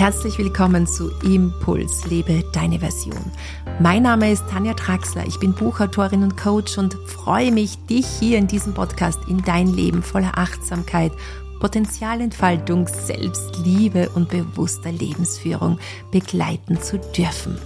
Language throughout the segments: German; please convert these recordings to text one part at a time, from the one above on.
Herzlich willkommen zu Impuls, lebe deine Version. Mein Name ist Tanja Traxler, ich bin Buchautorin und Coach und freue mich, dich hier in diesem Podcast in dein Leben voller Achtsamkeit, Potenzialentfaltung, Selbstliebe und bewusster Lebensführung begleiten zu dürfen.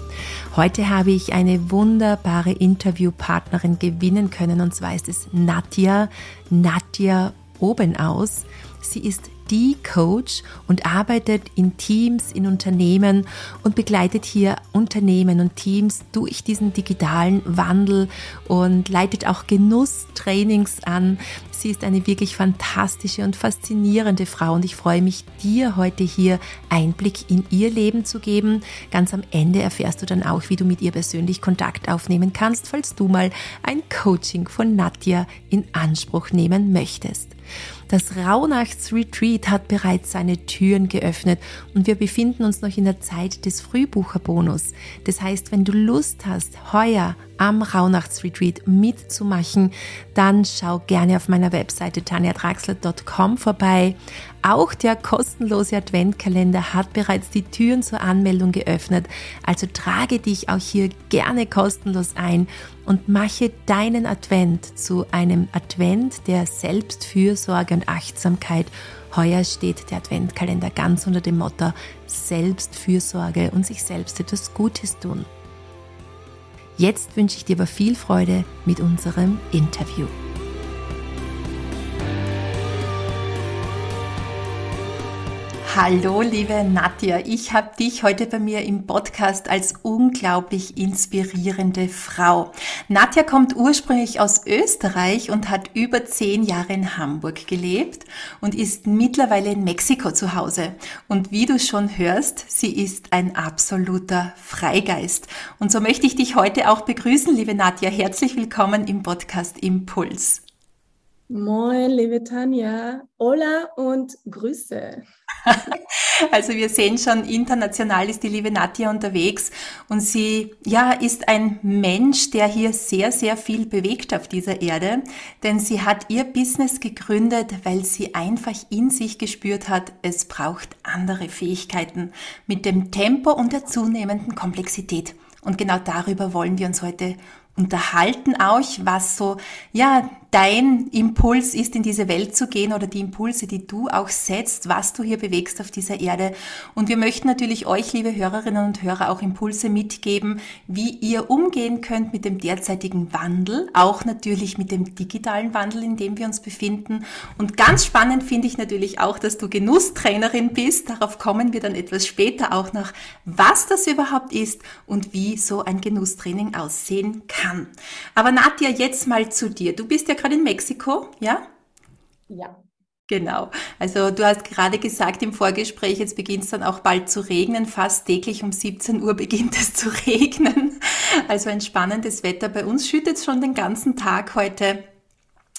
Heute habe ich eine wunderbare Interviewpartnerin gewinnen können und zwar ist es Nadja, Nadja Obenaus. Sie ist die Coach und arbeitet in Teams, in Unternehmen und begleitet hier Unternehmen und Teams durch diesen digitalen Wandel und leitet auch Genusstrainings an. Sie ist eine wirklich fantastische und faszinierende Frau und ich freue mich, dir heute hier Einblick in ihr Leben zu geben. Ganz am Ende erfährst du dann auch, wie du mit ihr persönlich Kontakt aufnehmen kannst, falls du mal ein Coaching von Nadja in Anspruch nehmen möchtest. Das Rauhnachtsretreat hat bereits seine Türen geöffnet und wir befinden uns noch in der Zeit des Frühbucherbonus. Das heißt, wenn du Lust hast, heuer am Rauhnachtsretreat mitzumachen, dann schau gerne auf meiner Webseite tanjadraxler.com vorbei. Auch der kostenlose Adventkalender hat bereits die Türen zur Anmeldung geöffnet, also trage dich auch hier gerne kostenlos ein und mache deinen Advent zu einem Advent der Selbstfürsorge und Achtsamkeit. Heuer steht der Adventkalender ganz unter dem Motto Selbstfürsorge und sich selbst etwas Gutes tun. Jetzt wünsche ich dir aber viel Freude mit unserem Interview. Hallo, liebe Nadja. Ich habe dich heute bei mir im Podcast als unglaublich inspirierende Frau. Nadja kommt ursprünglich aus Österreich und hat über zehn Jahre in Hamburg gelebt und ist mittlerweile in Mexiko zu Hause. Und wie du schon hörst, sie ist ein absoluter Freigeist. Und so möchte ich dich heute auch begrüßen, liebe Nadja. Herzlich willkommen im Podcast Impuls. Moin, liebe Tanja. Hola und Grüße. Also wir sehen schon, international ist die liebe Nadja unterwegs und sie, ja, ist ein Mensch, der hier sehr, sehr viel bewegt auf dieser Erde, denn sie hat ihr Business gegründet, weil sie einfach in sich gespürt hat, es braucht andere Fähigkeiten mit dem Tempo und der zunehmenden Komplexität. Und genau darüber wollen wir uns heute unterhalten auch, was so, ja, dein Impuls ist, in diese Welt zu gehen oder die Impulse, die du auch setzt, was du hier bewegst auf dieser Erde. Und wir möchten natürlich euch, liebe Hörerinnen und Hörer, auch Impulse mitgeben, wie ihr umgehen könnt mit dem derzeitigen Wandel, auch natürlich mit dem digitalen Wandel, in dem wir uns befinden. Und ganz spannend finde ich natürlich auch, dass du Genusstrainerin bist. Darauf kommen wir dann etwas später auch noch, was das überhaupt ist und wie so ein Genusstraining aussehen kann. Aber Nadja, jetzt mal zu dir. Du bist ja gerade in Mexiko, ja? Ja. Genau. Also du hast gerade gesagt im Vorgespräch, jetzt beginnt es dann auch bald zu regnen. Fast täglich um 17 Uhr beginnt es zu regnen. Also ein spannendes Wetter. Bei uns schüttet es schon den ganzen Tag heute.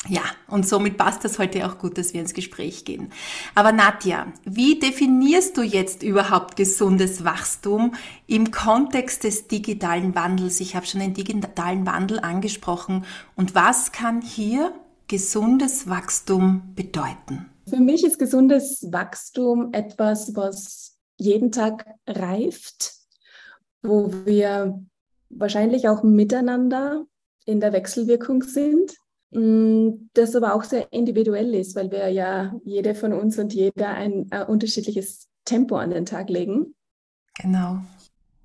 Ja, und somit passt das heute auch gut, dass wir ins Gespräch gehen. Aber Nadja, wie definierst du jetzt überhaupt gesundes Wachstum im Kontext des digitalen Wandels? Ich habe schon den digitalen Wandel angesprochen. Und was kann hier gesundes Wachstum bedeuten? Für mich ist gesundes Wachstum etwas, was jeden Tag reift, wo wir wahrscheinlich auch miteinander in der Wechselwirkung sind das aber auch sehr individuell ist, weil wir ja jede von uns und jeder ein, ein unterschiedliches Tempo an den Tag legen. Genau.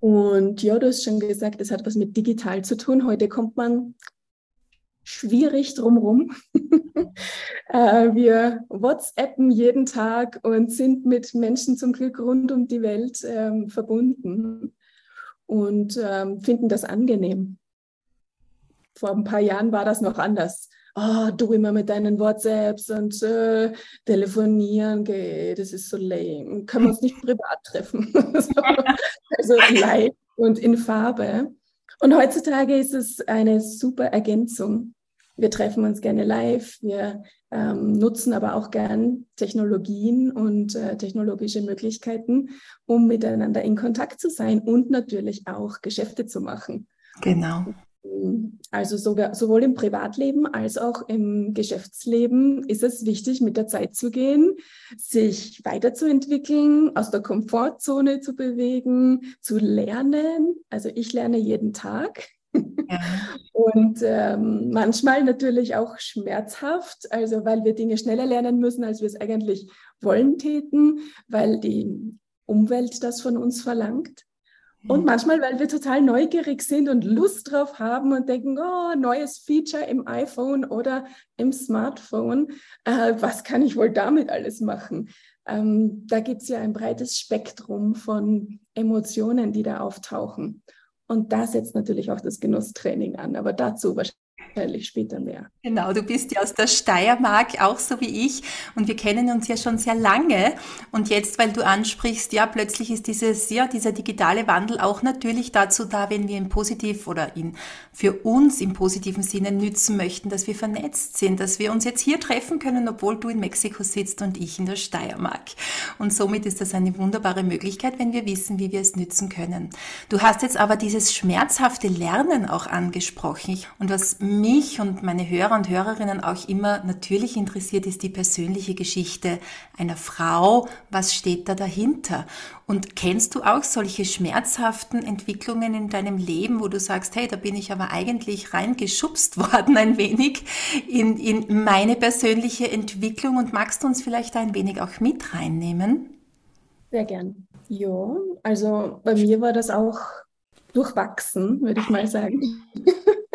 Und ja, du hast schon gesagt, es hat was mit digital zu tun. Heute kommt man schwierig drumherum. Äh, wir WhatsAppen jeden Tag und sind mit Menschen zum Glück rund um die Welt ähm, verbunden und ähm, finden das angenehm. Vor ein paar Jahren war das noch anders oh, du immer mit deinen WhatsApps und äh, telefonieren geht, das ist so lame. Können wir uns nicht privat treffen? also live und in Farbe. Und heutzutage ist es eine super Ergänzung. Wir treffen uns gerne live, wir ähm, nutzen aber auch gern Technologien und äh, technologische Möglichkeiten, um miteinander in Kontakt zu sein und natürlich auch Geschäfte zu machen. Genau. Also sogar, sowohl im Privatleben als auch im Geschäftsleben ist es wichtig, mit der Zeit zu gehen, sich weiterzuentwickeln, aus der Komfortzone zu bewegen, zu lernen. Also ich lerne jeden Tag. Ja. Und ähm, manchmal natürlich auch schmerzhaft, also weil wir Dinge schneller lernen müssen, als wir es eigentlich wollen täten, weil die Umwelt das von uns verlangt. Und manchmal, weil wir total neugierig sind und Lust drauf haben und denken, oh, neues Feature im iPhone oder im Smartphone, äh, was kann ich wohl damit alles machen? Ähm, da gibt es ja ein breites Spektrum von Emotionen, die da auftauchen. Und da setzt natürlich auch das Genusstraining an, aber dazu wahrscheinlich wahrscheinlich später mehr. Genau, du bist ja aus der Steiermark, auch so wie ich. Und wir kennen uns ja schon sehr lange. Und jetzt, weil du ansprichst, ja, plötzlich ist dieses, ja, dieser digitale Wandel auch natürlich dazu da, wenn wir ihn positiv oder ihn für uns im positiven Sinne nützen möchten, dass wir vernetzt sind, dass wir uns jetzt hier treffen können, obwohl du in Mexiko sitzt und ich in der Steiermark. Und somit ist das eine wunderbare Möglichkeit, wenn wir wissen, wie wir es nützen können. Du hast jetzt aber dieses schmerzhafte Lernen auch angesprochen. Und was mich und meine Hörer und Hörerinnen auch immer natürlich interessiert, ist die persönliche Geschichte einer Frau. Was steht da dahinter? Und kennst du auch solche schmerzhaften Entwicklungen in deinem Leben, wo du sagst, hey, da bin ich aber eigentlich reingeschubst worden ein wenig in, in meine persönliche Entwicklung und magst du uns vielleicht ein wenig auch mit reinnehmen? Sehr gern. Ja, also bei mir war das auch durchwachsen, würde ich mal sagen.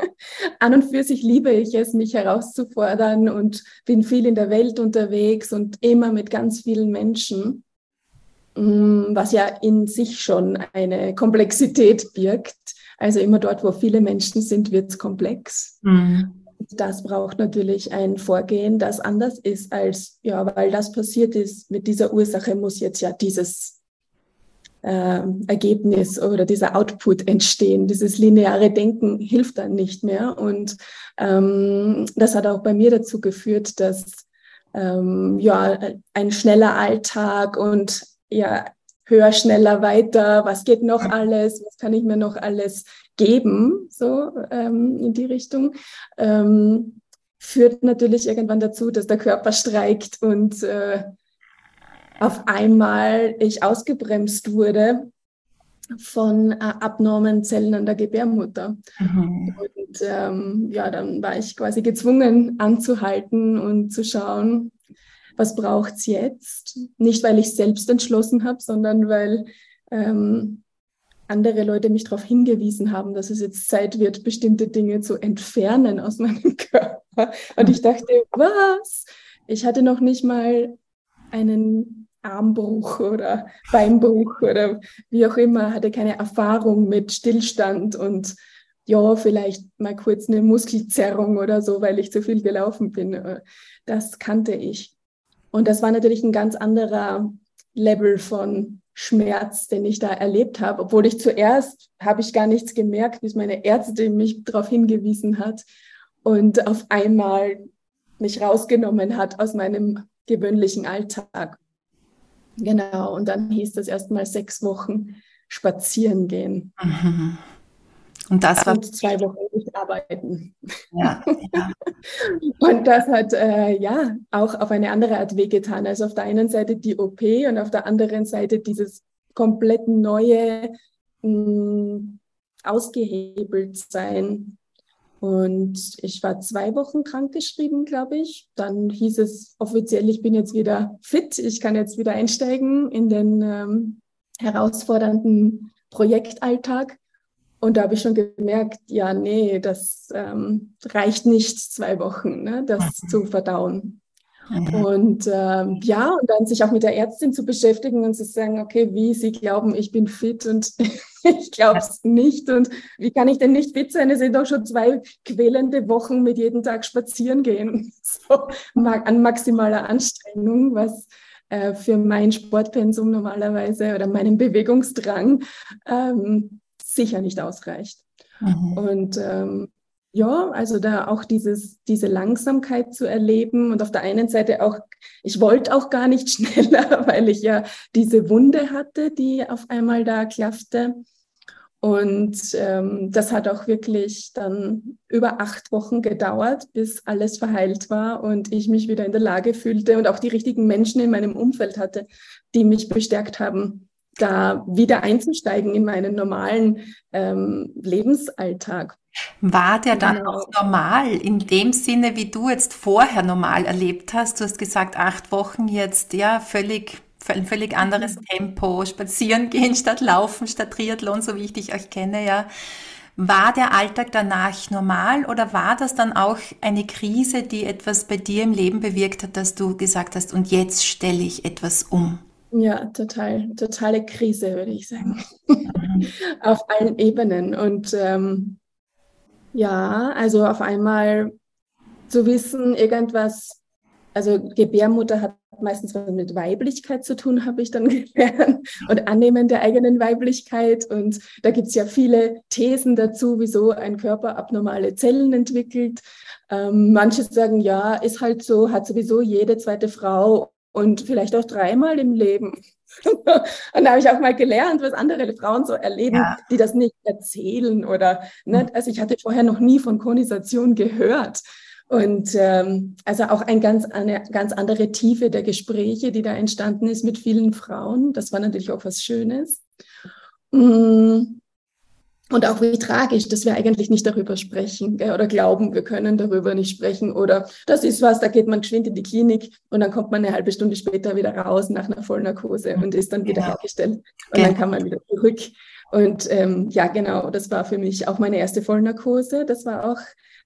An und für sich liebe ich es, mich herauszufordern und bin viel in der Welt unterwegs und immer mit ganz vielen Menschen, mm, was ja in sich schon eine Komplexität birgt. Also immer dort, wo viele Menschen sind, wird es komplex. Mhm. Das braucht natürlich ein Vorgehen, das anders ist als, ja, weil das passiert ist, mit dieser Ursache muss jetzt ja dieses äh, Ergebnis oder dieser Output entstehen. Dieses lineare Denken hilft dann nicht mehr. Und ähm, das hat auch bei mir dazu geführt, dass ähm, ja ein schneller Alltag und ja höher, schneller, weiter, was geht noch alles, was kann ich mir noch alles geben, so ähm, in die Richtung, ähm, führt natürlich irgendwann dazu, dass der Körper streikt und äh, auf einmal ich ausgebremst wurde von äh, abnormen Zellen an der Gebärmutter. Mhm. Und ähm, ja, dann war ich quasi gezwungen anzuhalten und zu schauen, was braucht es jetzt? Nicht, weil ich selbst entschlossen habe, sondern weil ähm, andere Leute mich darauf hingewiesen haben, dass es jetzt Zeit wird, bestimmte Dinge zu entfernen aus meinem Körper. Und ich dachte, was? Ich hatte noch nicht mal einen Armbruch oder Beinbruch oder wie auch immer, hatte keine Erfahrung mit Stillstand und ja, vielleicht mal kurz eine Muskelzerrung oder so, weil ich zu viel gelaufen bin. Das kannte ich. Und das war natürlich ein ganz anderer Level von Schmerz, den ich da erlebt habe, obwohl ich zuerst habe ich gar nichts gemerkt, bis meine Ärztin mich darauf hingewiesen hat und auf einmal mich rausgenommen hat aus meinem gewöhnlichen Alltag. Genau, und dann hieß das erstmal sechs Wochen spazieren gehen. Mhm. Und das war. Und zwei Wochen nicht arbeiten. Ja, ja. Und das hat äh, ja auch auf eine andere Art wehgetan. Also auf der einen Seite die OP und auf der anderen Seite dieses komplett neue mh, mm, ausgehebelt sein und ich war zwei Wochen krankgeschrieben, glaube ich. Dann hieß es offiziell, ich bin jetzt wieder fit, ich kann jetzt wieder einsteigen in den ähm, herausfordernden Projektalltag. Und da habe ich schon gemerkt, ja, nee, das ähm, reicht nicht, zwei Wochen, ne, das mhm. zu verdauen. Mhm. Und ähm, ja, und dann sich auch mit der Ärztin zu beschäftigen und zu sagen, okay, wie Sie glauben, ich bin fit und ich glaube es nicht. Und wie kann ich denn nicht fit sein? Es sind doch schon zwei quälende Wochen mit jeden Tag spazieren gehen. So an maximaler Anstrengung, was äh, für mein Sportpensum normalerweise oder meinen Bewegungsdrang ähm, sicher nicht ausreicht. Mhm. Und ähm, ja, also da auch dieses, diese Langsamkeit zu erleben und auf der einen Seite auch, ich wollte auch gar nicht schneller, weil ich ja diese Wunde hatte, die auf einmal da klaffte. Und ähm, das hat auch wirklich dann über acht Wochen gedauert, bis alles verheilt war und ich mich wieder in der Lage fühlte und auch die richtigen Menschen in meinem Umfeld hatte, die mich bestärkt haben, da wieder einzusteigen in meinen normalen ähm, Lebensalltag. War der dann genau. auch normal in dem Sinne, wie du jetzt vorher normal erlebt hast? Du hast gesagt, acht Wochen jetzt, ja, völlig, ein völlig anderes mhm. Tempo, spazieren gehen statt laufen, statt Triathlon, so wie ich dich euch kenne, ja. War der Alltag danach normal oder war das dann auch eine Krise, die etwas bei dir im Leben bewirkt hat, dass du gesagt hast, und jetzt stelle ich etwas um? Ja, total, totale Krise, würde ich sagen. Mhm. Auf allen Ebenen. Und ähm, ja, also auf einmal zu wissen, irgendwas, also Gebärmutter hat meistens was mit Weiblichkeit zu tun, habe ich dann gelernt, und Annehmen der eigenen Weiblichkeit. Und da gibt es ja viele Thesen dazu, wieso ein Körper abnormale Zellen entwickelt. Ähm, manche sagen, ja, ist halt so, hat sowieso jede zweite Frau und vielleicht auch dreimal im Leben. und da habe ich auch mal gelernt, was andere Frauen so erleben, ja. die das nicht erzählen oder, ne? Mhm. also ich hatte vorher noch nie von Konisation gehört. Und ähm, also auch ein ganz, eine ganz andere Tiefe der Gespräche, die da entstanden ist mit vielen Frauen. Das war natürlich auch was Schönes. Mm. Und auch wie tragisch, dass wir eigentlich nicht darüber sprechen oder glauben, wir können darüber nicht sprechen oder das ist was, da geht man geschwind in die Klinik und dann kommt man eine halbe Stunde später wieder raus nach einer Vollnarkose und ist dann wieder genau. hergestellt und genau. dann kann man wieder zurück. Und ähm, ja, genau, das war für mich auch meine erste Vollnarkose. Das war auch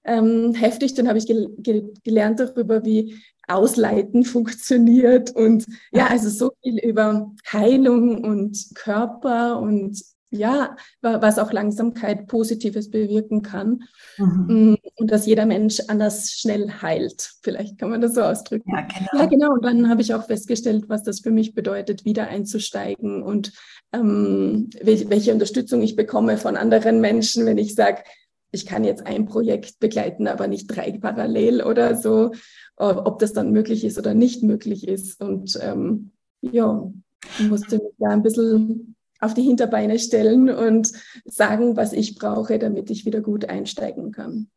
ähm, heftig. Dann habe ich gel gel gelernt darüber, wie Ausleiten funktioniert und ja, also so viel über Heilung und Körper und ja, was auch Langsamkeit Positives bewirken kann. Mhm. Mm, und dass jeder Mensch anders schnell heilt. Vielleicht kann man das so ausdrücken. Ja, genau. Ja, genau. Und dann habe ich auch festgestellt, was das für mich bedeutet, wieder einzusteigen und ähm, welche Unterstützung ich bekomme von anderen Menschen, wenn ich sage, ich kann jetzt ein Projekt begleiten, aber nicht drei parallel oder so, ob das dann möglich ist oder nicht möglich ist. Und ähm, ja, musste mich da ein bisschen auf die Hinterbeine stellen und sagen, was ich brauche, damit ich wieder gut einsteigen kann.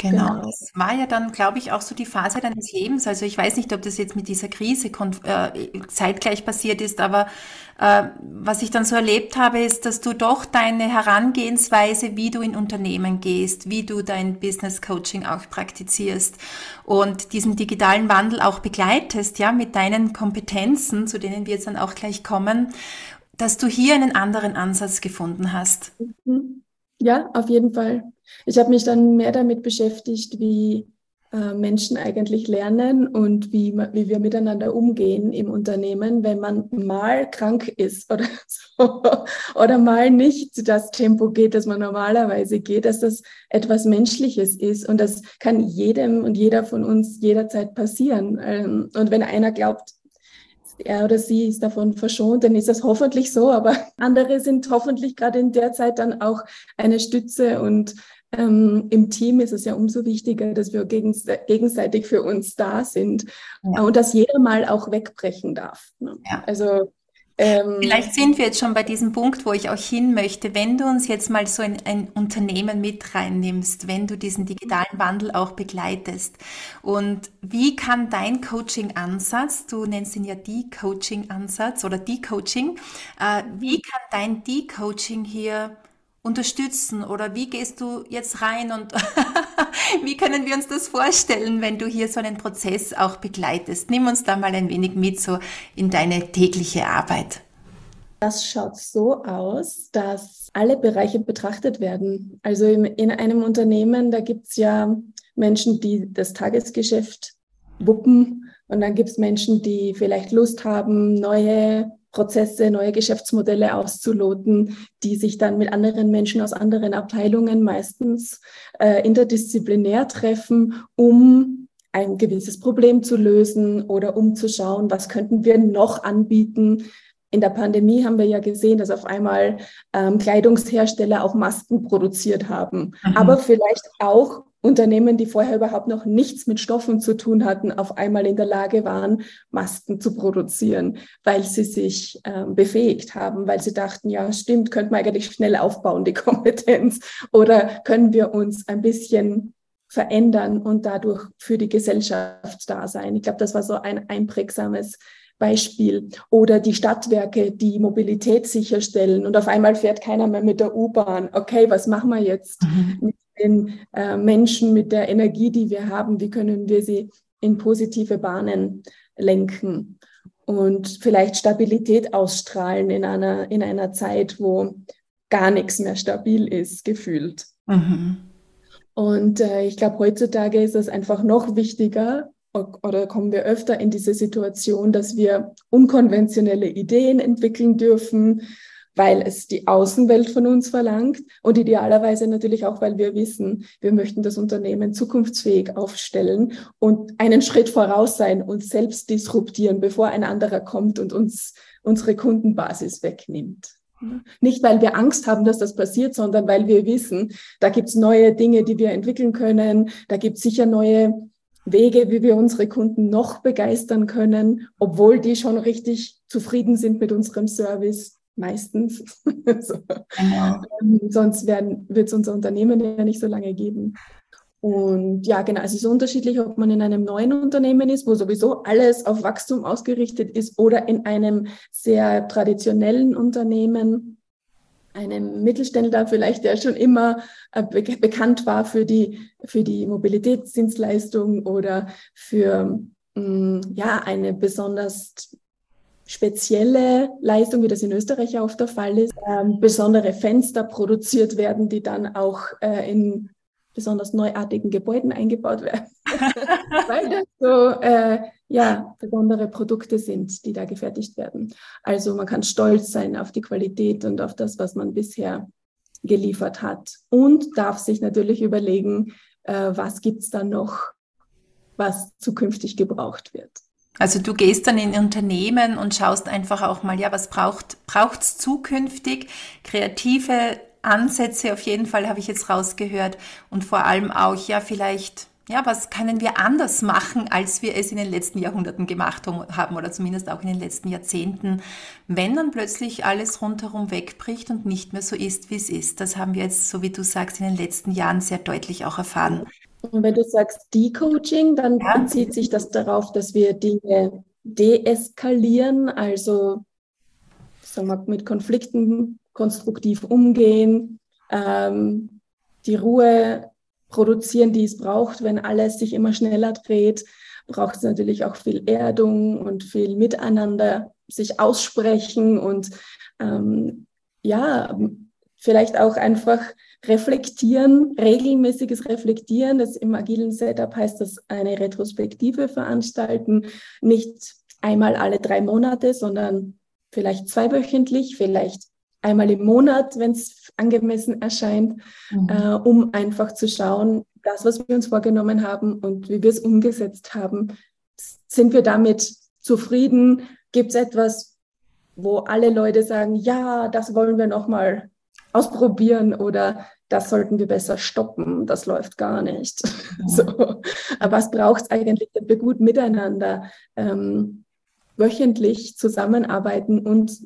Genau. genau. Das war ja dann, glaube ich, auch so die Phase deines Lebens. Also ich weiß nicht, ob das jetzt mit dieser Krise äh, zeitgleich passiert ist, aber äh, was ich dann so erlebt habe, ist, dass du doch deine Herangehensweise, wie du in Unternehmen gehst, wie du dein Business Coaching auch praktizierst und diesen digitalen Wandel auch begleitest, ja, mit deinen Kompetenzen, zu denen wir jetzt dann auch gleich kommen dass du hier einen anderen Ansatz gefunden hast. Mhm. Ja, auf jeden Fall. Ich habe mich dann mehr damit beschäftigt, wie äh, Menschen eigentlich lernen und wie, wie wir miteinander umgehen im Unternehmen, wenn man mal krank ist oder so, oder mal nicht das Tempo geht, das man normalerweise geht, dass das etwas Menschliches ist und das kann jedem und jeder von uns jederzeit passieren. Ähm, und wenn einer glaubt, er oder sie ist davon verschont, dann ist das hoffentlich so, aber andere sind hoffentlich gerade in der Zeit dann auch eine Stütze und ähm, im Team ist es ja umso wichtiger, dass wir gegenseitig für uns da sind ja. und dass jeder mal auch wegbrechen darf. Ne? Ja. Also ähm, Vielleicht sind wir jetzt schon bei diesem Punkt, wo ich auch hin möchte. Wenn du uns jetzt mal so in ein Unternehmen mit reinnimmst, wenn du diesen digitalen Wandel auch begleitest und wie kann dein Coaching-Ansatz, du nennst ihn ja die Coaching-Ansatz oder die Coaching, äh, wie kann dein die Coaching hier unterstützen oder wie gehst du jetzt rein und wie können wir uns das vorstellen, wenn du hier so einen Prozess auch begleitest? Nimm uns da mal ein wenig mit so in deine tägliche Arbeit. Das schaut so aus, dass alle Bereiche betrachtet werden. Also in einem Unternehmen, da gibt es ja Menschen, die das Tagesgeschäft wuppen und dann gibt es Menschen, die vielleicht Lust haben, neue Prozesse, neue Geschäftsmodelle auszuloten, die sich dann mit anderen Menschen aus anderen Abteilungen meistens äh, interdisziplinär treffen, um ein gewisses Problem zu lösen oder um zu schauen, was könnten wir noch anbieten. In der Pandemie haben wir ja gesehen, dass auf einmal ähm, Kleidungshersteller auch Masken produziert haben, mhm. aber vielleicht auch Unternehmen, die vorher überhaupt noch nichts mit Stoffen zu tun hatten, auf einmal in der Lage waren, Masken zu produzieren, weil sie sich äh, befähigt haben, weil sie dachten, ja, stimmt, könnte man eigentlich schnell aufbauen, die Kompetenz, oder können wir uns ein bisschen verändern und dadurch für die Gesellschaft da sein. Ich glaube, das war so ein einprägsames Beispiel. Oder die Stadtwerke, die Mobilität sicherstellen und auf einmal fährt keiner mehr mit der U-Bahn. Okay, was machen wir jetzt mhm. mit den äh, Menschen, mit der Energie, die wir haben? Wie können wir sie in positive Bahnen lenken? Und vielleicht Stabilität ausstrahlen in einer, in einer Zeit, wo gar nichts mehr stabil ist, gefühlt. Mhm. Und äh, ich glaube, heutzutage ist es einfach noch wichtiger, oder kommen wir öfter in diese Situation, dass wir unkonventionelle Ideen entwickeln dürfen, weil es die Außenwelt von uns verlangt und idealerweise natürlich auch, weil wir wissen, wir möchten das Unternehmen zukunftsfähig aufstellen und einen Schritt voraus sein, und selbst disruptieren, bevor ein anderer kommt und uns unsere Kundenbasis wegnimmt. Nicht, weil wir Angst haben, dass das passiert, sondern weil wir wissen, da gibt es neue Dinge, die wir entwickeln können. Da gibt es sicher neue Wege, wie wir unsere Kunden noch begeistern können, obwohl die schon richtig zufrieden sind mit unserem Service. Meistens. so. genau. Ähm, sonst wird es unser Unternehmen ja nicht so lange geben. Und ja, genau, es ist unterschiedlich, ob man in einem neuen Unternehmen ist, wo sowieso alles auf Wachstum ausgerichtet ist, oder in einem sehr traditionellen Unternehmen, einem Mittelständler vielleicht, der schon immer äh, be bekannt war für die, für die Mobilitätsdienstleistung oder für mm, ja, eine besonders spezielle Leistung, wie das in Österreich auch der Fall ist, ähm, besondere Fenster produziert werden, die dann auch äh, in besonders neuartigen Gebäuden eingebaut werden, weil das so äh, ja, besondere Produkte sind, die da gefertigt werden. Also man kann stolz sein auf die Qualität und auf das, was man bisher geliefert hat und darf sich natürlich überlegen, äh, was gibt es da noch, was zukünftig gebraucht wird. Also du gehst dann in Unternehmen und schaust einfach auch mal, ja, was braucht es zukünftig? Kreative Ansätze auf jeden Fall habe ich jetzt rausgehört und vor allem auch, ja, vielleicht, ja, was können wir anders machen, als wir es in den letzten Jahrhunderten gemacht haben oder zumindest auch in den letzten Jahrzehnten, wenn dann plötzlich alles rundherum wegbricht und nicht mehr so ist, wie es ist. Das haben wir jetzt, so wie du sagst, in den letzten Jahren sehr deutlich auch erfahren. Und wenn du sagst Decoaching, dann ja. bezieht sich das darauf, dass wir Dinge deeskalieren, also sagen wir, mit Konflikten konstruktiv umgehen, ähm, die Ruhe produzieren, die es braucht, wenn alles sich immer schneller dreht, braucht es natürlich auch viel Erdung und viel Miteinander, sich aussprechen und ähm, ja, vielleicht auch einfach reflektieren, regelmäßiges Reflektieren. Das im agilen Setup heißt das eine Retrospektive veranstalten, nicht einmal alle drei Monate, sondern vielleicht zweiwöchentlich, vielleicht einmal im Monat, wenn es angemessen erscheint, mhm. äh, um einfach zu schauen, das, was wir uns vorgenommen haben und wie wir es umgesetzt haben, sind wir damit zufrieden? Gibt es etwas, wo alle Leute sagen, ja, das wollen wir nochmal ausprobieren oder das sollten wir besser stoppen, das läuft gar nicht. Ja. so. Aber was braucht es eigentlich, dass wir gut miteinander ähm, wöchentlich zusammenarbeiten und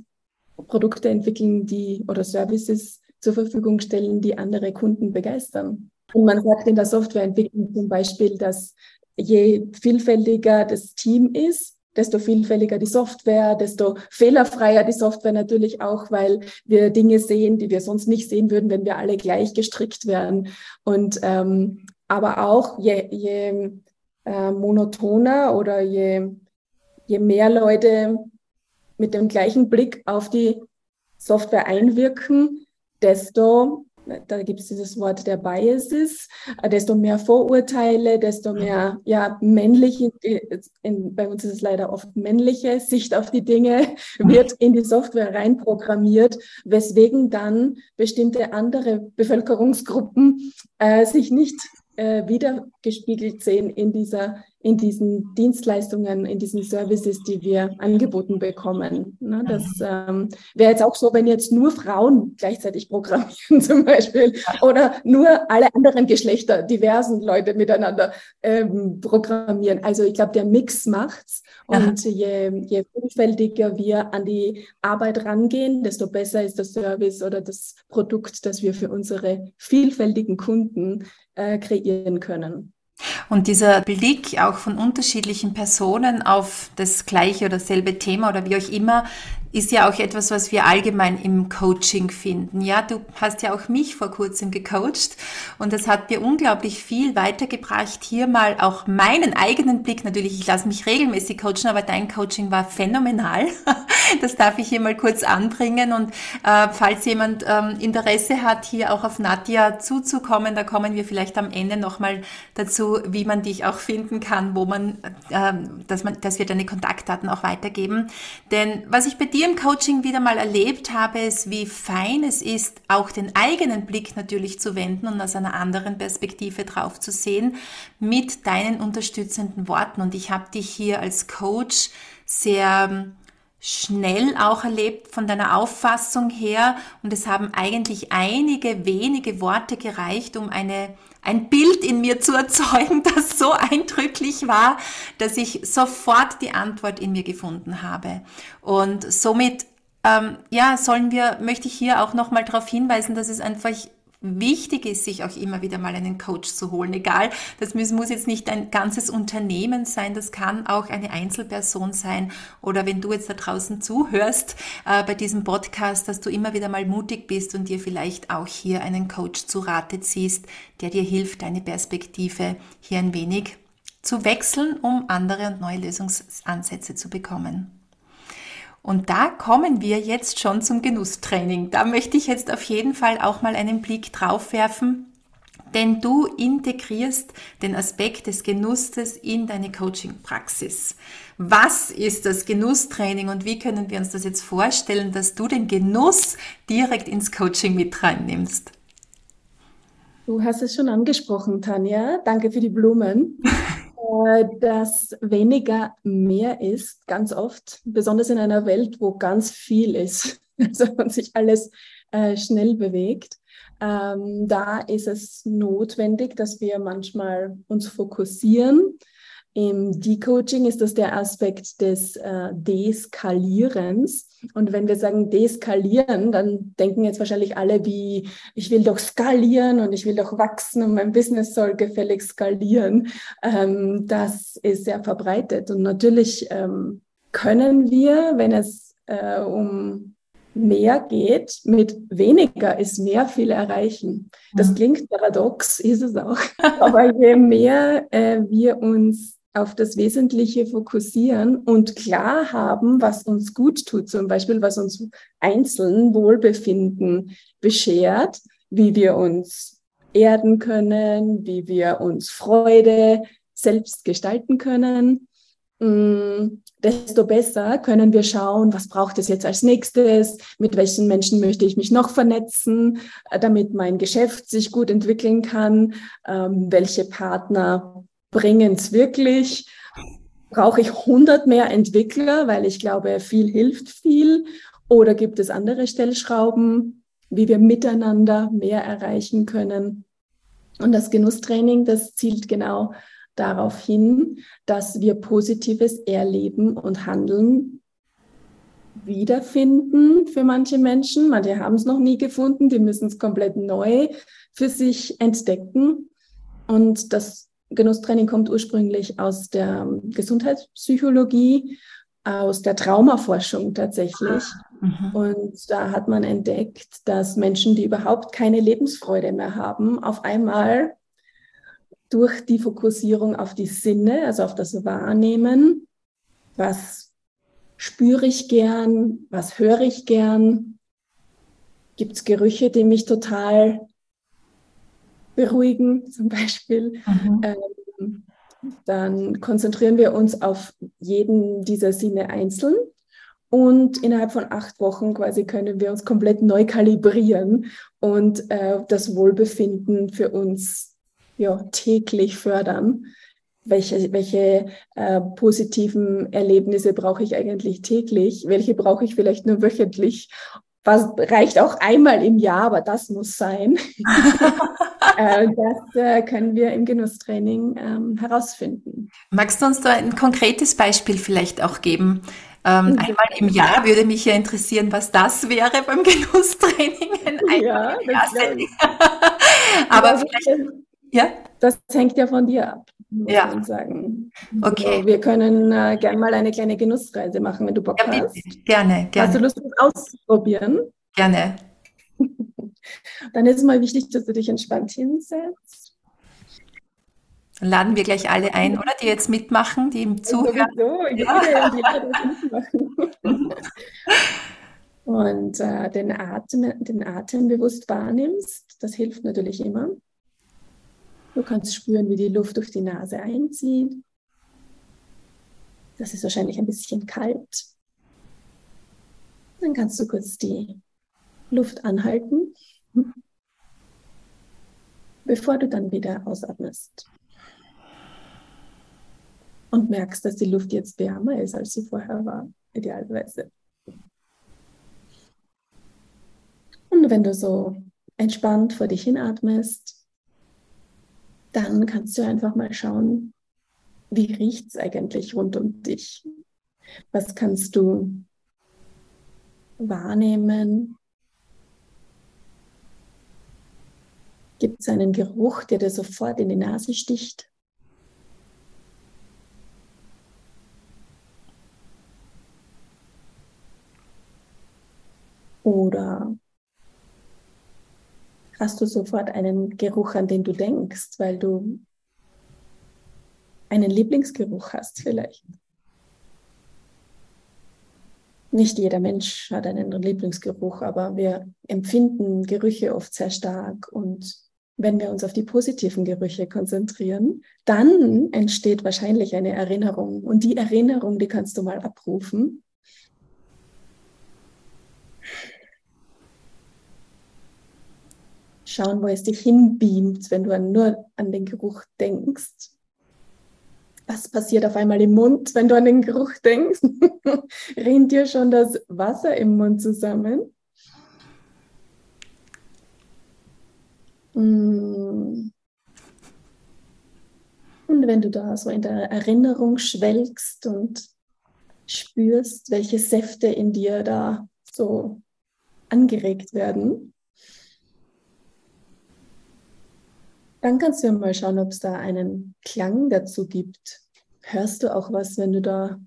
Produkte entwickeln, die oder Services zur Verfügung stellen, die andere Kunden begeistern. Und man sagt in der Softwareentwicklung zum Beispiel, dass je vielfältiger das Team ist, desto vielfältiger die Software, desto fehlerfreier die Software natürlich auch, weil wir Dinge sehen, die wir sonst nicht sehen würden, wenn wir alle gleich gestrickt wären. Und ähm, aber auch je, je äh, monotoner oder je, je mehr Leute mit dem gleichen Blick auf die Software einwirken, desto, da gibt es dieses Wort der Biases, desto mehr Vorurteile, desto mehr ja, männliche, in, bei uns ist es leider oft männliche Sicht auf die Dinge, wird in die Software reinprogrammiert, weswegen dann bestimmte andere Bevölkerungsgruppen äh, sich nicht äh, wiedergespiegelt sehen in dieser in diesen Dienstleistungen, in diesen Services, die wir angeboten bekommen. Ne, das ähm, wäre jetzt auch so, wenn jetzt nur Frauen gleichzeitig programmieren zum Beispiel oder nur alle anderen Geschlechter, diversen Leute miteinander ähm, programmieren. Also ich glaube, der Mix macht's. Und je, je vielfältiger wir an die Arbeit rangehen, desto besser ist der Service oder das Produkt, das wir für unsere vielfältigen Kunden äh, kreieren können. Und dieser Blick auch von unterschiedlichen Personen auf das gleiche oder dasselbe Thema oder wie auch immer, ist ja auch etwas, was wir allgemein im Coaching finden. Ja, du hast ja auch mich vor kurzem gecoacht und das hat mir unglaublich viel weitergebracht. Hier mal auch meinen eigenen Blick. Natürlich, ich lasse mich regelmäßig coachen, aber dein Coaching war phänomenal. Das darf ich hier mal kurz anbringen. Und äh, falls jemand ähm, Interesse hat, hier auch auf Nadja zuzukommen, da kommen wir vielleicht am Ende nochmal dazu, wie man dich auch finden kann, wo man, äh, dass man, dass wir deine Kontaktdaten auch weitergeben. Denn was ich bei dir im Coaching wieder mal erlebt habe, ist, wie fein es ist, auch den eigenen Blick natürlich zu wenden und aus einer anderen Perspektive drauf zu sehen mit deinen unterstützenden Worten. Und ich habe dich hier als Coach sehr ähm, schnell auch erlebt von deiner Auffassung her und es haben eigentlich einige wenige Worte gereicht, um eine ein Bild in mir zu erzeugen, das so eindrücklich war, dass ich sofort die Antwort in mir gefunden habe. Und somit ähm, ja, sollen wir, möchte ich hier auch nochmal darauf hinweisen, dass es einfach wichtig ist, sich auch immer wieder mal einen Coach zu holen. Egal, das muss, jetzt nicht ein ganzes Unternehmen sein, das kann auch eine Einzelperson sein. Oder wenn du jetzt da draußen zuhörst äh, bei diesem Podcast, dass du immer wieder mal mutig bist und dir vielleicht auch hier einen Coach zu Rate ziehst, der dir hilft, deine Perspektive hier ein wenig zu wechseln, um andere und neue Lösungsansätze zu bekommen. Und da kommen wir jetzt schon zum Genusstraining. Da möchte ich jetzt auf jeden Fall auch mal einen Blick drauf werfen, denn du integrierst den Aspekt des Genusses in deine Coaching-Praxis. Was ist das Genusstraining und wie können wir uns das jetzt vorstellen, dass du den Genuss direkt ins Coaching mit reinnimmst? Du hast es schon angesprochen, Tanja. Danke für die Blumen. Äh, dass weniger mehr ist, ganz oft, besonders in einer Welt, wo ganz viel ist, also und sich alles äh, schnell bewegt. Ähm, da ist es notwendig, dass wir manchmal uns fokussieren im Decoaching ist das der Aspekt des äh, Deskalierens. Und wenn wir sagen deskalieren, dann denken jetzt wahrscheinlich alle wie, ich will doch skalieren und ich will doch wachsen und mein Business soll gefällig skalieren. Ähm, das ist sehr verbreitet. Und natürlich ähm, können wir, wenn es äh, um mehr geht, mit weniger ist mehr viel erreichen. Das klingt paradox, ist es auch. Aber je mehr äh, wir uns auf das Wesentliche fokussieren und klar haben, was uns gut tut, zum Beispiel was uns einzeln Wohlbefinden beschert, wie wir uns erden können, wie wir uns Freude selbst gestalten können, mm, desto besser können wir schauen, was braucht es jetzt als nächstes, mit welchen Menschen möchte ich mich noch vernetzen, äh, damit mein Geschäft sich gut entwickeln kann, ähm, welche Partner bringen es wirklich? Brauche ich 100 mehr Entwickler, weil ich glaube, viel hilft viel? Oder gibt es andere Stellschrauben, wie wir miteinander mehr erreichen können? Und das Genusstraining, das zielt genau darauf hin, dass wir positives Erleben und Handeln wiederfinden für manche Menschen. Manche haben es noch nie gefunden, die müssen es komplett neu für sich entdecken. Und das Genusstraining kommt ursprünglich aus der Gesundheitspsychologie, aus der Traumaforschung tatsächlich. Mhm. Und da hat man entdeckt, dass Menschen, die überhaupt keine Lebensfreude mehr haben, auf einmal durch die Fokussierung auf die Sinne, also auf das Wahrnehmen, was spüre ich gern, was höre ich gern, gibt es Gerüche, die mich total beruhigen zum Beispiel. Mhm. Ähm, dann konzentrieren wir uns auf jeden dieser Sinne einzeln und innerhalb von acht Wochen quasi können wir uns komplett neu kalibrieren und äh, das Wohlbefinden für uns ja, täglich fördern. welche, welche äh, positiven Erlebnisse brauche ich eigentlich täglich, welche brauche ich vielleicht nur wöchentlich. Was reicht auch einmal im Jahr, aber das muss sein. äh, das äh, können wir im Genusstraining ähm, herausfinden. Magst du uns da ein konkretes Beispiel vielleicht auch geben? Ähm, mhm. Einmal im Jahr würde mich ja interessieren, was das wäre beim Genusstraining. ja, aber vielleicht, ja? Das hängt ja von dir ab, muss ja. man sagen. Okay. Also wir können äh, gerne mal eine kleine Genussreise machen, wenn du Bock ja, hast. Gerne, gerne. Hast du Lust, das auszuprobieren? Gerne. Dann ist es mal wichtig, dass du dich entspannt hinsetzt. Dann laden wir gleich alle ein, oder? Die jetzt mitmachen, die im Zuhören. So, ja. mitmachen. Und äh, den, Atem, den Atem bewusst wahrnimmst, das hilft natürlich immer. Du kannst spüren, wie die Luft durch die Nase einzieht. Das ist wahrscheinlich ein bisschen kalt. Dann kannst du kurz die Luft anhalten, bevor du dann wieder ausatmest. Und merkst, dass die Luft jetzt wärmer ist, als sie vorher war, idealerweise. Und wenn du so entspannt vor dich hinatmest, dann kannst du einfach mal schauen, wie riecht es eigentlich rund um dich? Was kannst du wahrnehmen? Gibt es einen Geruch, der dir sofort in die Nase sticht? Oder hast du sofort einen Geruch, an den du denkst, weil du einen Lieblingsgeruch hast vielleicht. Nicht jeder Mensch hat einen Lieblingsgeruch, aber wir empfinden Gerüche oft sehr stark. Und wenn wir uns auf die positiven Gerüche konzentrieren, dann entsteht wahrscheinlich eine Erinnerung. Und die Erinnerung, die kannst du mal abrufen schauen, wo es dich hinbeamt, wenn du nur an den Geruch denkst. Was passiert auf einmal im Mund, wenn du an den Geruch denkst? Rinnt dir schon das Wasser im Mund zusammen? Mm. Und wenn du da so in der Erinnerung schwelgst und spürst, welche Säfte in dir da so angeregt werden, Dann kannst du ja mal schauen, ob es da einen Klang dazu gibt. Hörst du auch was, wenn du da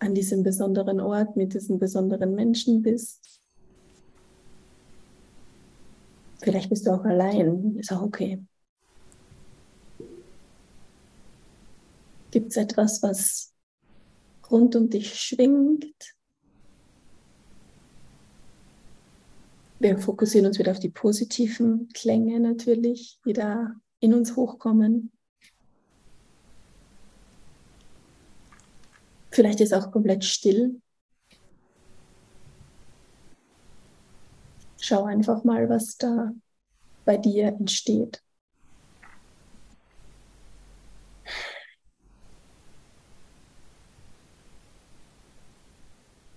an diesem besonderen Ort mit diesen besonderen Menschen bist? Vielleicht bist du auch allein, ist auch okay. Gibt es etwas, was rund um dich schwingt? Wir fokussieren uns wieder auf die positiven Klänge natürlich, die da in uns hochkommen. Vielleicht ist auch komplett still. Schau einfach mal, was da bei dir entsteht.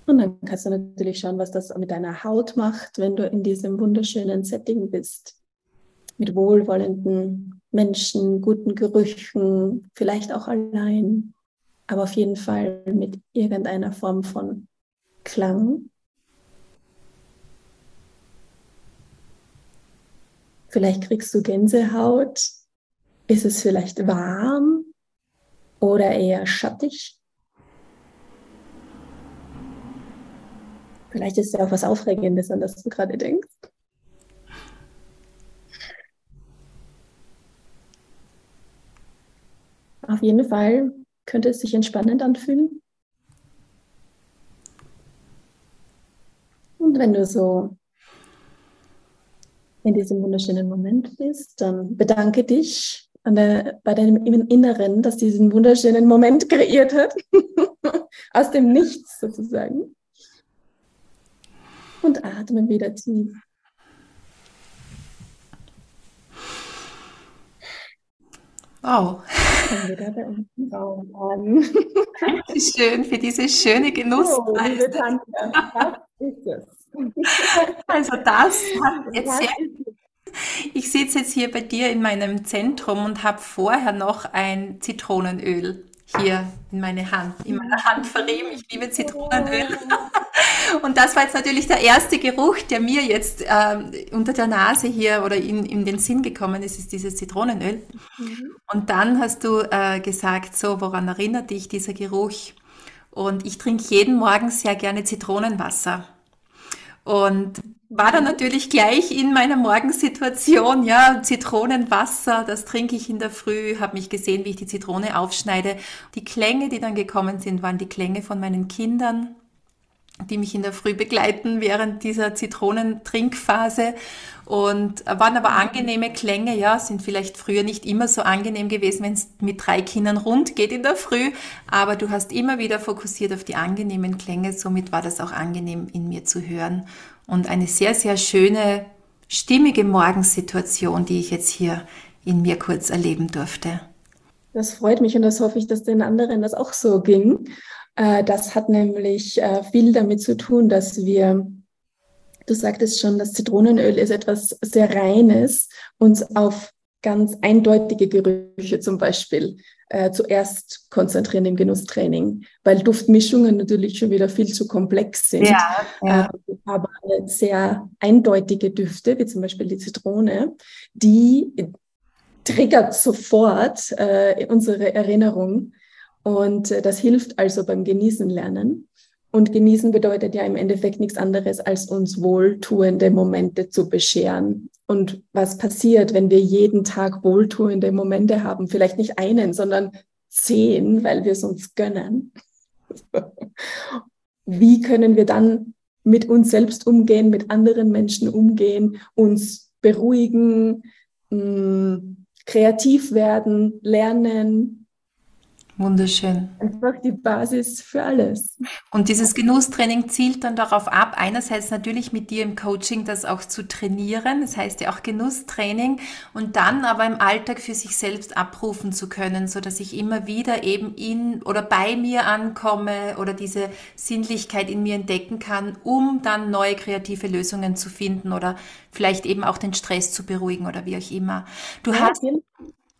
Und dann kannst du natürlich schauen, was das mit deiner Haut macht, wenn du in diesem wunderschönen Setting bist mit wohlwollenden Menschen, guten Gerüchen, vielleicht auch allein, aber auf jeden Fall mit irgendeiner Form von Klang. Vielleicht kriegst du Gänsehaut. Ist es vielleicht warm oder eher schattig? Vielleicht ist ja auch was Aufregendes, an das du gerade denkst. Auf jeden Fall könnte es sich entspannend anfühlen. Und wenn du so in diesem wunderschönen Moment bist, dann bedanke dich der, bei deinem Inneren, das diesen wunderschönen Moment kreiert hat. Aus dem Nichts sozusagen. Und atme wieder tief. Wow. Kommen wir da bei uns im Raum an. Dankeschön für diese schöne Genuss. Oh. Also das hat jetzt sehr ich sitze jetzt hier bei dir in meinem Zentrum und habe vorher noch ein Zitronenöl hier in meine Hand, in meiner Hand verrieben. Ich liebe Zitronenöl. Und das war jetzt natürlich der erste Geruch, der mir jetzt ähm, unter der Nase hier oder in, in den Sinn gekommen ist, ist dieses Zitronenöl. Mhm. Und dann hast du äh, gesagt, so, woran erinnert dich dieser Geruch? Und ich trinke jeden Morgen sehr gerne Zitronenwasser. Und war dann natürlich gleich in meiner Morgensituation, ja, Zitronenwasser, das trinke ich in der Früh, habe mich gesehen, wie ich die Zitrone aufschneide. Die Klänge, die dann gekommen sind, waren die Klänge von meinen Kindern, die mich in der Früh begleiten während dieser Zitronentrinkphase und waren aber angenehme Klänge, ja, sind vielleicht früher nicht immer so angenehm gewesen, wenn es mit drei Kindern rund geht in der Früh, aber du hast immer wieder fokussiert auf die angenehmen Klänge, somit war das auch angenehm in mir zu hören und eine sehr, sehr schöne, stimmige Morgensituation, die ich jetzt hier in mir kurz erleben durfte. Das freut mich und das hoffe ich, dass den anderen das auch so ging. Äh, das hat nämlich äh, viel damit zu tun, dass wir, du sagtest schon, das Zitronenöl ist etwas sehr Reines, uns auf ganz eindeutige Gerüche zum Beispiel äh, zuerst konzentrieren im Genusstraining, weil Duftmischungen natürlich schon wieder viel zu komplex sind. Ja, ja. Äh, aber sehr eindeutige Düfte, wie zum Beispiel die Zitrone, die triggert sofort äh, unsere Erinnerung. Und äh, das hilft also beim Genießen lernen. Und genießen bedeutet ja im Endeffekt nichts anderes, als uns wohltuende Momente zu bescheren. Und was passiert, wenn wir jeden Tag wohltuende Momente haben? Vielleicht nicht einen, sondern zehn, weil wir es uns gönnen. Wie können wir dann mit uns selbst umgehen, mit anderen Menschen umgehen, uns beruhigen, mh, kreativ werden, lernen, Wunderschön. Einfach die Basis für alles. Und dieses Genusstraining zielt dann darauf ab, einerseits natürlich mit dir im Coaching das auch zu trainieren, das heißt ja auch Genusstraining, und dann aber im Alltag für sich selbst abrufen zu können, so dass ich immer wieder eben in oder bei mir ankomme oder diese Sinnlichkeit in mir entdecken kann, um dann neue kreative Lösungen zu finden oder vielleicht eben auch den Stress zu beruhigen oder wie auch immer. Du ja, hast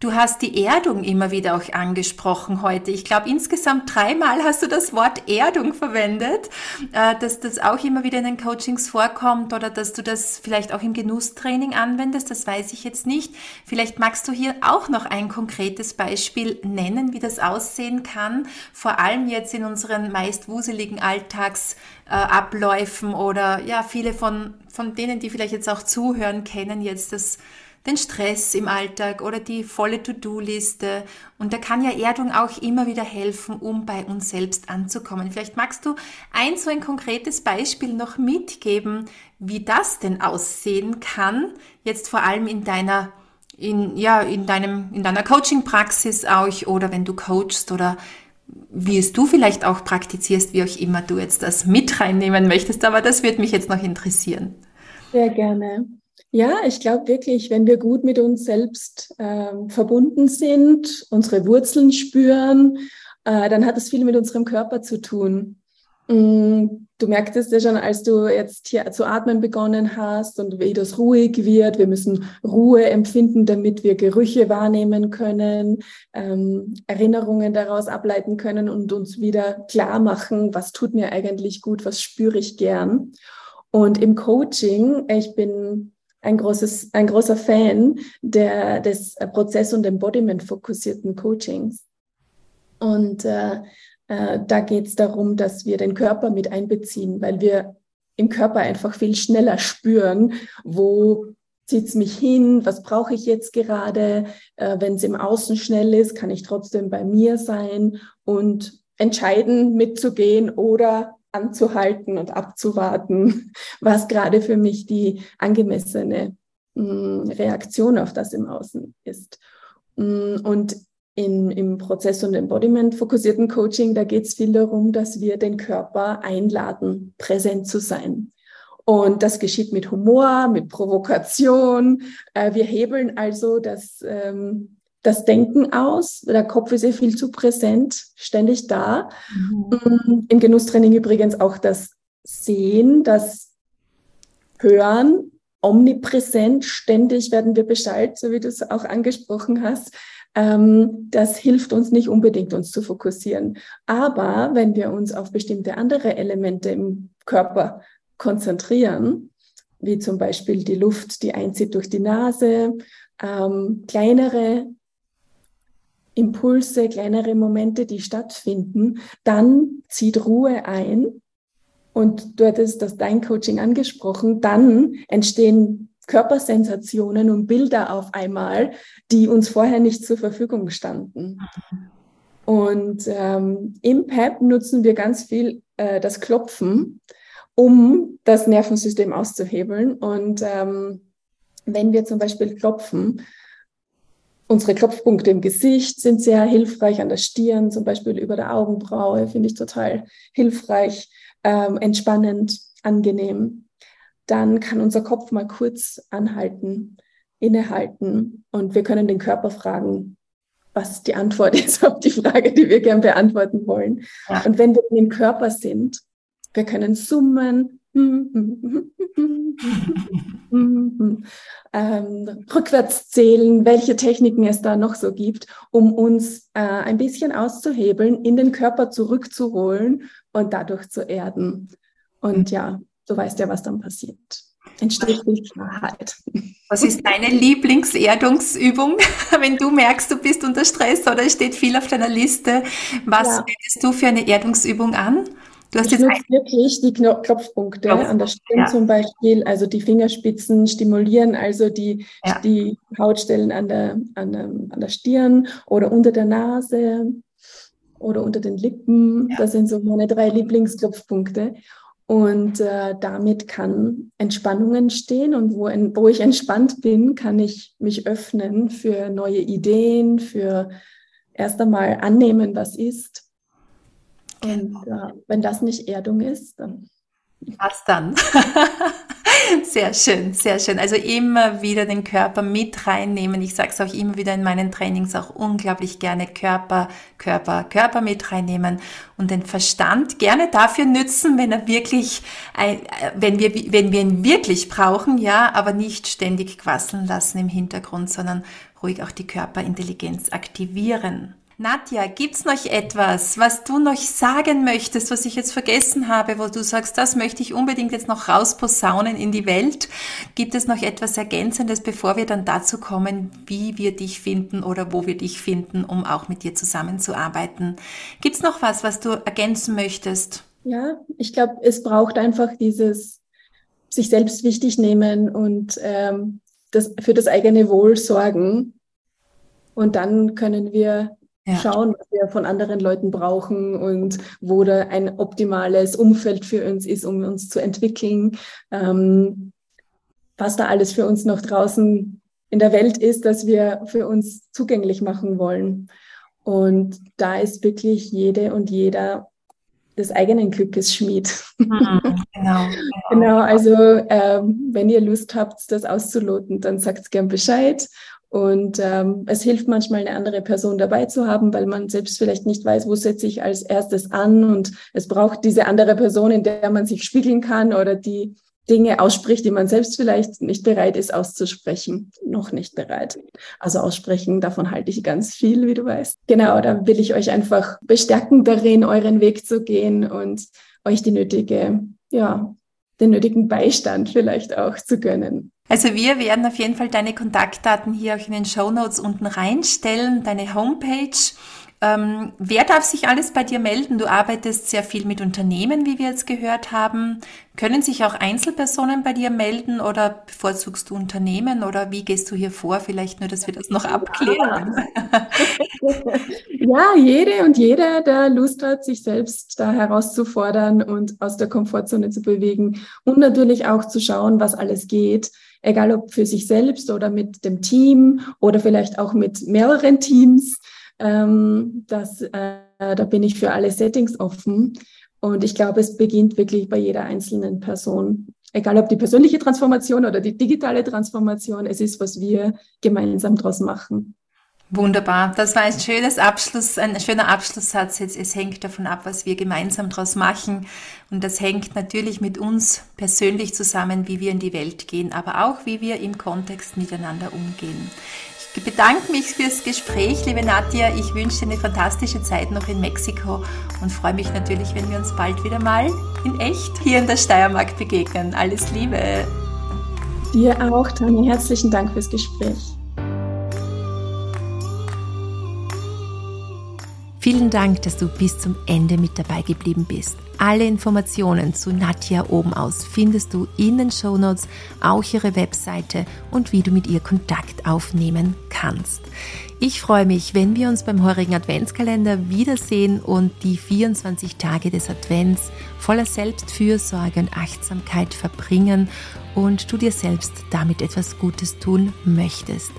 Du hast die Erdung immer wieder auch angesprochen heute. Ich glaube, insgesamt dreimal hast du das Wort Erdung verwendet, äh, dass das auch immer wieder in den Coachings vorkommt oder dass du das vielleicht auch im Genusstraining anwendest. Das weiß ich jetzt nicht. Vielleicht magst du hier auch noch ein konkretes Beispiel nennen, wie das aussehen kann, vor allem jetzt in unseren meist wuseligen Alltagsabläufen oder ja, viele von, von denen, die vielleicht jetzt auch zuhören, kennen jetzt das den Stress im Alltag oder die volle To-Do-Liste. Und da kann ja Erdung auch immer wieder helfen, um bei uns selbst anzukommen. Vielleicht magst du ein so ein konkretes Beispiel noch mitgeben, wie das denn aussehen kann, jetzt vor allem in deiner in, ja, in deinem, in deiner Coaching-Praxis auch oder wenn du coachst oder wie es du vielleicht auch praktizierst, wie auch immer du jetzt das mit reinnehmen möchtest. Aber das würde mich jetzt noch interessieren. Sehr gerne. Ja, ich glaube wirklich, wenn wir gut mit uns selbst äh, verbunden sind, unsere Wurzeln spüren, äh, dann hat es viel mit unserem Körper zu tun. Mm, du merktest ja schon, als du jetzt hier zu atmen begonnen hast und wie das ruhig wird. Wir müssen Ruhe empfinden, damit wir Gerüche wahrnehmen können, ähm, Erinnerungen daraus ableiten können und uns wieder klar machen, was tut mir eigentlich gut, was spüre ich gern. Und im Coaching, ich bin ein, großes, ein großer Fan der, des Prozess- und Embodiment-fokussierten Coachings. Und äh, äh, da geht es darum, dass wir den Körper mit einbeziehen, weil wir im Körper einfach viel schneller spüren, wo zieht es mich hin, was brauche ich jetzt gerade. Äh, Wenn es im Außen schnell ist, kann ich trotzdem bei mir sein und entscheiden, mitzugehen oder anzuhalten und abzuwarten, was gerade für mich die angemessene mm, Reaktion auf das im Außen ist. Mm, und in, im Prozess- und Embodiment-fokussierten Coaching, da geht es viel darum, dass wir den Körper einladen, präsent zu sein. Und das geschieht mit Humor, mit Provokation. Äh, wir hebeln also das, ähm, das Denken aus. Der Kopf ist ja viel zu präsent, ständig da. Mhm. Im Genusstraining übrigens auch das Sehen, das Hören, omnipräsent, ständig werden wir Bescheid, so wie du es auch angesprochen hast. Ähm, das hilft uns nicht unbedingt, uns zu fokussieren. Aber wenn wir uns auf bestimmte andere Elemente im Körper konzentrieren, wie zum Beispiel die Luft, die einzieht durch die Nase, ähm, kleinere Impulse, kleinere Momente, die stattfinden, dann zieht Ruhe ein. Und du hattest das dein Coaching angesprochen, dann entstehen Körpersensationen und Bilder auf einmal, die uns vorher nicht zur Verfügung standen. Und ähm, im PEP nutzen wir ganz viel äh, das Klopfen, um das Nervensystem auszuhebeln. Und ähm, wenn wir zum Beispiel klopfen, unsere Klopfpunkte im Gesicht sind sehr hilfreich, an der Stirn, zum Beispiel über der Augenbraue, finde ich total hilfreich, ähm, entspannend, angenehm. Dann kann unser Kopf mal kurz anhalten, innehalten und wir können den Körper fragen, was die Antwort ist auf die Frage, die wir gern beantworten wollen. Ja. Und wenn wir im Körper sind, wir können summen, ähm, rückwärts zählen, welche Techniken es da noch so gibt, um uns äh, ein bisschen auszuhebeln, in den Körper zurückzuholen und dadurch zu erden. Und ja, du weißt ja, was dann passiert. Entsteht viel Klarheit. Was ist deine Lieblingserdungsübung, wenn du merkst, du bist unter Stress oder es steht viel auf deiner Liste? Was ja. wendest du für eine Erdungsübung an? Du hast ich nutze wirklich die Klopfpunkte Klopf. an der Stirn ja. zum Beispiel, also die Fingerspitzen stimulieren also die, ja. die Hautstellen an der, an, der, an der Stirn oder unter der Nase oder unter den Lippen. Ja. Das sind so meine drei Lieblingsklopfpunkte. Und äh, damit kann Entspannung entstehen und wo, wo ich entspannt bin, kann ich mich öffnen für neue Ideen, für erst einmal annehmen, was ist und äh, wenn das nicht Erdung ist, dann. Was dann? sehr schön, sehr schön. Also immer wieder den Körper mit reinnehmen. Ich sage es auch immer wieder in meinen Trainings auch unglaublich gerne Körper, Körper, Körper mit reinnehmen und den Verstand gerne dafür nützen, wenn er wirklich, äh, wenn wir, wenn wir ihn wirklich brauchen, ja, aber nicht ständig quasseln lassen im Hintergrund, sondern ruhig auch die Körperintelligenz aktivieren. Nadja, gibt's noch etwas, was du noch sagen möchtest, was ich jetzt vergessen habe, wo du sagst, das möchte ich unbedingt jetzt noch rausposaunen in die Welt? Gibt es noch etwas Ergänzendes, bevor wir dann dazu kommen, wie wir dich finden oder wo wir dich finden, um auch mit dir zusammenzuarbeiten? Gibt's noch was, was du ergänzen möchtest? Ja, ich glaube, es braucht einfach dieses sich selbst wichtig nehmen und ähm, das, für das eigene Wohl sorgen. Und dann können wir ja. schauen, was wir von anderen Leuten brauchen und wo da ein optimales Umfeld für uns ist, um uns zu entwickeln. Ähm, was da alles für uns noch draußen in der Welt ist, dass wir für uns zugänglich machen wollen. Und da ist wirklich jede und jeder des eigenen Glückes Schmied. Mhm, genau, genau. also ähm, wenn ihr Lust habt, das auszuloten, dann sagt gern Bescheid und ähm, es hilft manchmal, eine andere Person dabei zu haben, weil man selbst vielleicht nicht weiß, wo setze ich als erstes an. Und es braucht diese andere Person, in der man sich spiegeln kann oder die Dinge ausspricht, die man selbst vielleicht nicht bereit ist auszusprechen. Noch nicht bereit. Also aussprechen, davon halte ich ganz viel, wie du weißt. Genau, da will ich euch einfach bestärken darin, euren Weg zu gehen und euch die nötige, ja, den nötigen Beistand vielleicht auch zu gönnen. Also wir werden auf jeden Fall deine Kontaktdaten hier auch in den Show Notes unten reinstellen, deine Homepage. Ähm, wer darf sich alles bei dir melden? Du arbeitest sehr viel mit Unternehmen, wie wir jetzt gehört haben. Können sich auch Einzelpersonen bei dir melden oder bevorzugst du Unternehmen oder wie gehst du hier vor? Vielleicht nur, dass wir das noch abklären. Ja, jede und jeder, der Lust hat, sich selbst da herauszufordern und aus der Komfortzone zu bewegen und natürlich auch zu schauen, was alles geht egal ob für sich selbst oder mit dem Team oder vielleicht auch mit mehreren Teams. Ähm, das, äh, da bin ich für alle Settings offen. Und ich glaube, es beginnt wirklich bei jeder einzelnen Person. Egal ob die persönliche Transformation oder die digitale Transformation, es ist, was wir gemeinsam daraus machen. Wunderbar. Das war ein schönes Abschluss, ein schöner Abschlusssatz. Jetzt, es hängt davon ab, was wir gemeinsam daraus machen. Und das hängt natürlich mit uns persönlich zusammen, wie wir in die Welt gehen, aber auch wie wir im Kontext miteinander umgehen. Ich bedanke mich fürs Gespräch, liebe Nadja. Ich wünsche dir eine fantastische Zeit noch in Mexiko und freue mich natürlich, wenn wir uns bald wieder mal in echt hier in der Steiermark begegnen. Alles Liebe. Dir auch, Tanja. Herzlichen Dank fürs Gespräch. Vielen Dank, dass du bis zum Ende mit dabei geblieben bist. Alle Informationen zu Nadja oben aus findest du in den Show Notes, auch ihre Webseite und wie du mit ihr Kontakt aufnehmen kannst. Ich freue mich, wenn wir uns beim heurigen Adventskalender wiedersehen und die 24 Tage des Advents voller Selbstfürsorge und Achtsamkeit verbringen und du dir selbst damit etwas Gutes tun möchtest.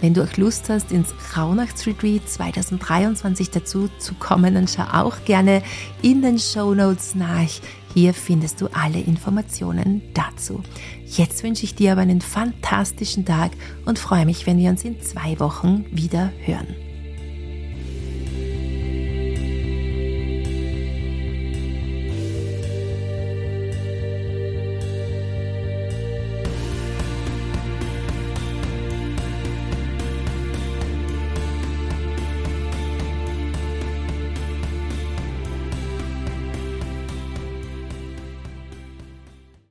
Wenn du auch Lust hast, ins Rauhnachtsretreat 2023 dazu zu kommen, dann schau auch gerne in den Show Notes nach. Hier findest du alle Informationen dazu. Jetzt wünsche ich dir aber einen fantastischen Tag und freue mich, wenn wir uns in zwei Wochen wieder hören.